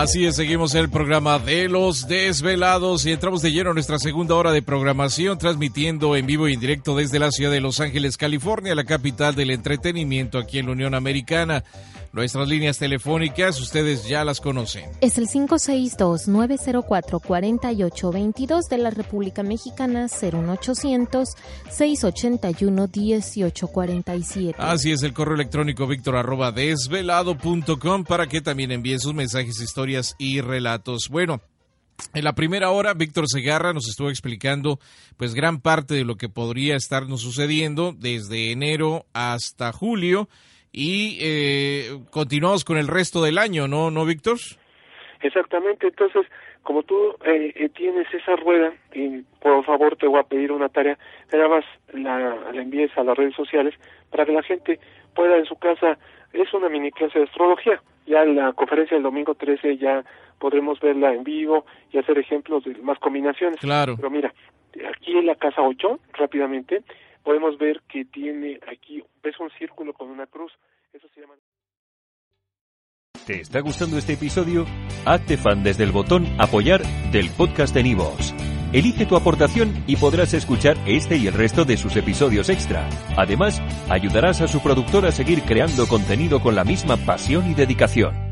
Así es, seguimos el programa de los desvelados y entramos de lleno a nuestra segunda hora de programación, transmitiendo en vivo y en directo desde la ciudad de Los Ángeles, California, la capital del entretenimiento aquí en la Unión Americana. Nuestras líneas telefónicas, ustedes ya las conocen. Es el 562-904-4822 de la República Mexicana, 01800-681-1847. Así es, el correo electrónico víctor arroba desvelado.com para que también envíen sus mensajes, historias y relatos. Bueno, en la primera hora, Víctor Segarra nos estuvo explicando pues gran parte de lo que podría estarnos sucediendo desde enero hasta julio y eh, continuamos con el resto del año, ¿no, no Víctor? Exactamente, entonces, como tú eh, eh, tienes esa rueda, y por favor te voy a pedir una tarea, nada más la, la envíes a las redes sociales para que la gente pueda en su casa, es una mini clase de astrología, ya la conferencia del domingo 13 ya podremos verla en vivo y hacer ejemplos de más combinaciones. Claro. Pero mira, aquí en la casa 8, rápidamente, podemos ver que tiene aquí, ves un círculo con una cruz. ¿Te está gustando este episodio? Hazte fan desde el botón apoyar del podcast de Nivos. Elige tu aportación y podrás escuchar este y el resto de sus episodios extra. Además, ayudarás a su productor a seguir creando contenido con la misma pasión y dedicación.